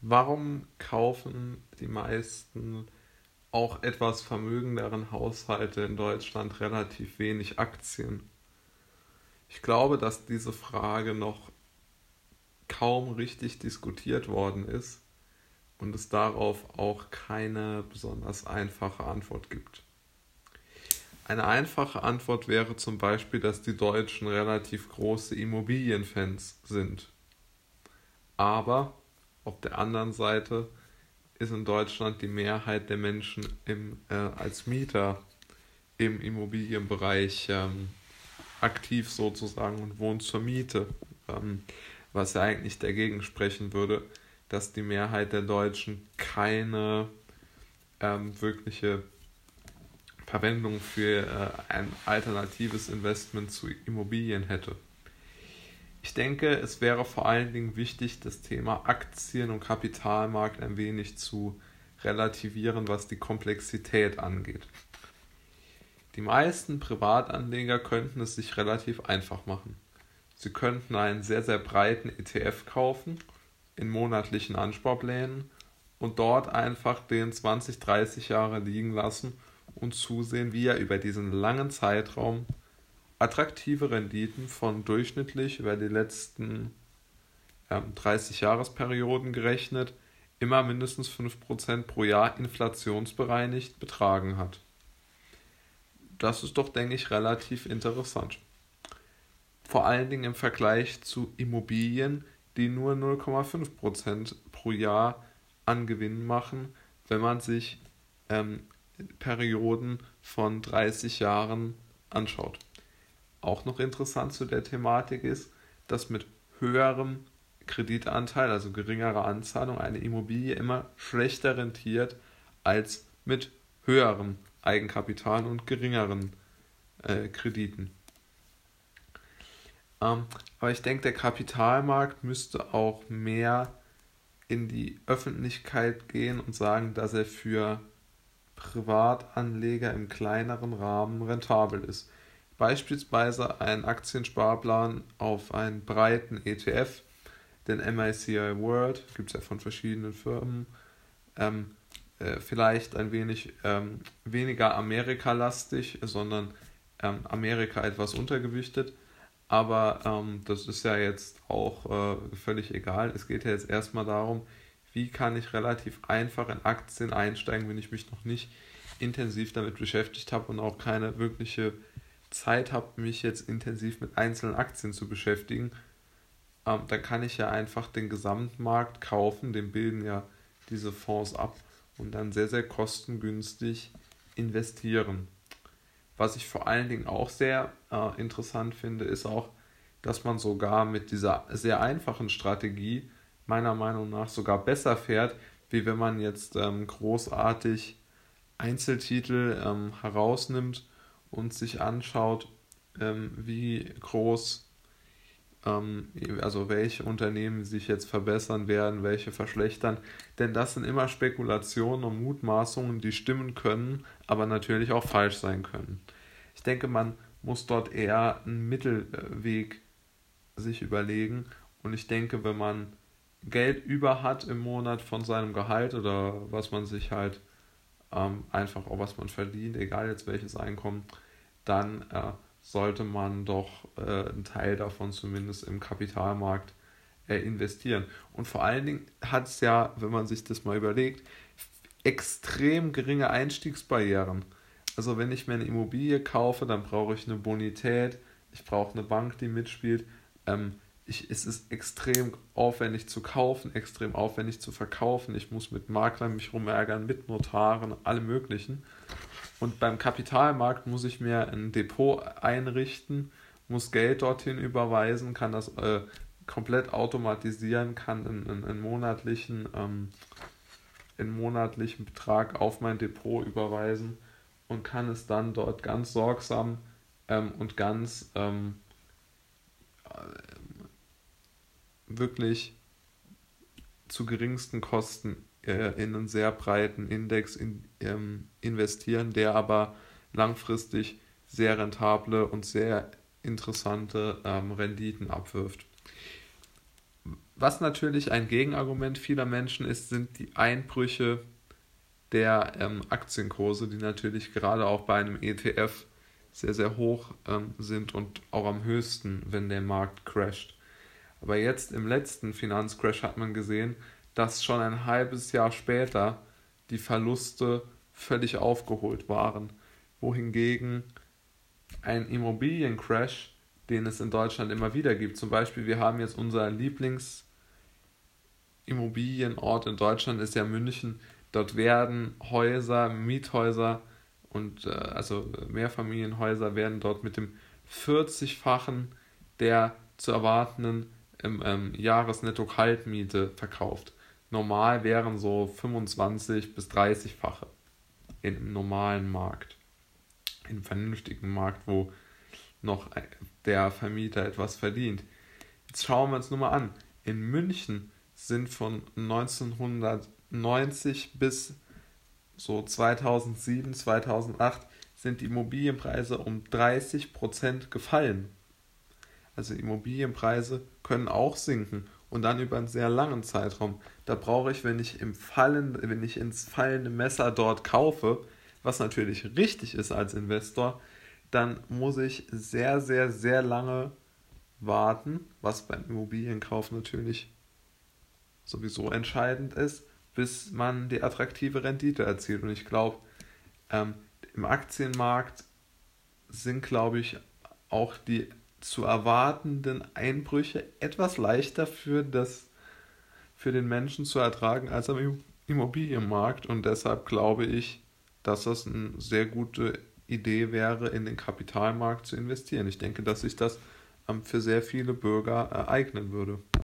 Warum kaufen die meisten auch etwas vermögenderen Haushalte in Deutschland relativ wenig Aktien? Ich glaube, dass diese Frage noch kaum richtig diskutiert worden ist und es darauf auch keine besonders einfache Antwort gibt. Eine einfache Antwort wäre zum Beispiel, dass die Deutschen relativ große Immobilienfans sind. Aber auf der anderen Seite ist in Deutschland die Mehrheit der Menschen im, äh, als Mieter im Immobilienbereich ähm, aktiv sozusagen und wohnt zur Miete, ähm, was ja eigentlich dagegen sprechen würde, dass die Mehrheit der Deutschen keine ähm, wirkliche Verwendung für äh, ein alternatives Investment zu Immobilien hätte. Ich denke, es wäre vor allen Dingen wichtig, das Thema Aktien- und Kapitalmarkt ein wenig zu relativieren, was die Komplexität angeht. Die meisten Privatanleger könnten es sich relativ einfach machen. Sie könnten einen sehr, sehr breiten ETF kaufen in monatlichen Ansparplänen und dort einfach den 20, 30 Jahre liegen lassen und zusehen, wie er über diesen langen Zeitraum attraktive Renditen von durchschnittlich über die letzten ähm, 30 Jahresperioden gerechnet immer mindestens 5% pro Jahr inflationsbereinigt betragen hat. Das ist doch, denke ich, relativ interessant. Vor allen Dingen im Vergleich zu Immobilien, die nur 0,5% pro Jahr an Gewinn machen, wenn man sich ähm, Perioden von 30 Jahren anschaut auch noch interessant zu der Thematik ist, dass mit höherem Kreditanteil, also geringerer Anzahlung, eine Immobilie immer schlechter rentiert als mit höherem Eigenkapital und geringeren äh, Krediten. Ähm, aber ich denke, der Kapitalmarkt müsste auch mehr in die Öffentlichkeit gehen und sagen, dass er für Privatanleger im kleineren Rahmen rentabel ist. Beispielsweise ein Aktiensparplan auf einen breiten ETF, den MICI World, gibt es ja von verschiedenen Firmen, ähm, äh, vielleicht ein wenig ähm, weniger Amerika-lastig, sondern ähm, Amerika etwas untergewichtet. Aber ähm, das ist ja jetzt auch äh, völlig egal. Es geht ja jetzt erstmal darum, wie kann ich relativ einfach in Aktien einsteigen, wenn ich mich noch nicht intensiv damit beschäftigt habe und auch keine wirkliche Zeit habe, mich jetzt intensiv mit einzelnen Aktien zu beschäftigen, ähm, dann kann ich ja einfach den Gesamtmarkt kaufen, den bilden ja diese Fonds ab und dann sehr, sehr kostengünstig investieren. Was ich vor allen Dingen auch sehr äh, interessant finde, ist auch, dass man sogar mit dieser sehr einfachen Strategie meiner Meinung nach sogar besser fährt, wie wenn man jetzt ähm, großartig Einzeltitel ähm, herausnimmt und sich anschaut, ähm, wie groß, ähm, also welche Unternehmen sich jetzt verbessern werden, welche verschlechtern. Denn das sind immer Spekulationen und Mutmaßungen, die stimmen können, aber natürlich auch falsch sein können. Ich denke, man muss dort eher einen Mittelweg sich überlegen. Und ich denke, wenn man Geld über hat im Monat von seinem Gehalt oder was man sich halt ähm, einfach auch was man verdient, egal jetzt welches Einkommen, dann äh, sollte man doch äh, einen Teil davon zumindest im Kapitalmarkt äh, investieren. Und vor allen Dingen hat es ja, wenn man sich das mal überlegt, extrem geringe Einstiegsbarrieren. Also wenn ich mir eine Immobilie kaufe, dann brauche ich eine Bonität, ich brauche eine Bank, die mitspielt. Ähm, ich, es ist extrem aufwendig zu kaufen, extrem aufwendig zu verkaufen. Ich muss mit Maklern mich rumärgern, mit Notaren, alle möglichen. Und beim Kapitalmarkt muss ich mir ein Depot einrichten, muss Geld dorthin überweisen, kann das äh, komplett automatisieren, kann einen, einen monatlichen, ähm, monatlichen Betrag auf mein Depot überweisen und kann es dann dort ganz sorgsam ähm, und ganz ähm, wirklich zu geringsten Kosten äh, in einen sehr breiten Index in, ähm, investieren, der aber langfristig sehr rentable und sehr interessante ähm, Renditen abwirft. was natürlich ein Gegenargument vieler Menschen ist, sind die Einbrüche der ähm, Aktienkurse, die natürlich gerade auch bei einem ETF sehr, sehr hoch ähm, sind und auch am höchsten, wenn der Markt crasht. Aber jetzt im letzten Finanzcrash hat man gesehen, dass schon ein halbes Jahr später die Verluste völlig aufgeholt waren, wohingegen ein Immobiliencrash, den es in Deutschland immer wieder gibt, zum Beispiel wir haben jetzt unser Lieblingsimmobilienort in Deutschland ist ja München, dort werden Häuser, Miethäuser und äh, also Mehrfamilienhäuser werden dort mit dem 40-fachen der zu erwartenden ähm, ähm, Jahresnetto-Kaltmiete verkauft. Normal wären so 25 bis 30-fache im normalen Markt. Im vernünftigen Markt, wo noch der Vermieter etwas verdient. Jetzt schauen wir uns nur mal an. In München sind von 1990 bis so 2007, 2008 sind die Immobilienpreise um 30% gefallen. Also Immobilienpreise können auch sinken und dann über einen sehr langen Zeitraum. Da brauche ich, wenn ich im Fallen, wenn ich ins fallende Messer dort kaufe, was natürlich richtig ist als Investor, dann muss ich sehr, sehr, sehr lange warten, was beim Immobilienkauf natürlich sowieso entscheidend ist, bis man die attraktive Rendite erzielt. Und ich glaube, ähm, im Aktienmarkt sind, glaube ich, auch die zu erwartenden Einbrüche etwas leichter für, das, für den Menschen zu ertragen als am Immobilienmarkt. Und deshalb glaube ich, dass das eine sehr gute Idee wäre, in den Kapitalmarkt zu investieren. Ich denke, dass sich das ähm, für sehr viele Bürger ereignen würde.